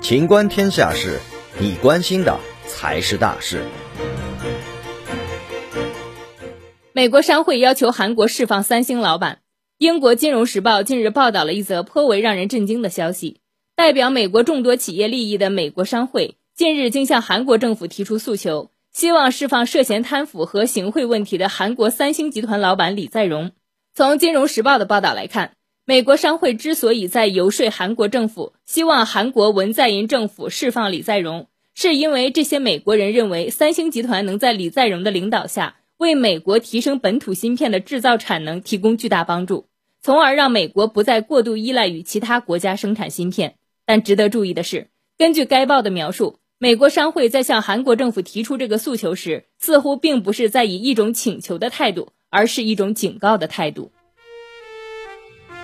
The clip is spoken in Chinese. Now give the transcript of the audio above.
情观天下事，你关心的才是大事。美国商会要求韩国释放三星老板。英国金融时报近日报道了一则颇为让人震惊的消息：代表美国众多企业利益的美国商会近日竟向韩国政府提出诉求，希望释放涉嫌贪腐和行贿问题的韩国三星集团老板李在镕。从金融时报的报道来看。美国商会之所以在游说韩国政府，希望韩国文在寅政府释放李在镕，是因为这些美国人认为三星集团能在李在镕的领导下，为美国提升本土芯片的制造产能提供巨大帮助，从而让美国不再过度依赖于其他国家生产芯片。但值得注意的是，根据该报的描述，美国商会在向韩国政府提出这个诉求时，似乎并不是在以一种请求的态度，而是一种警告的态度。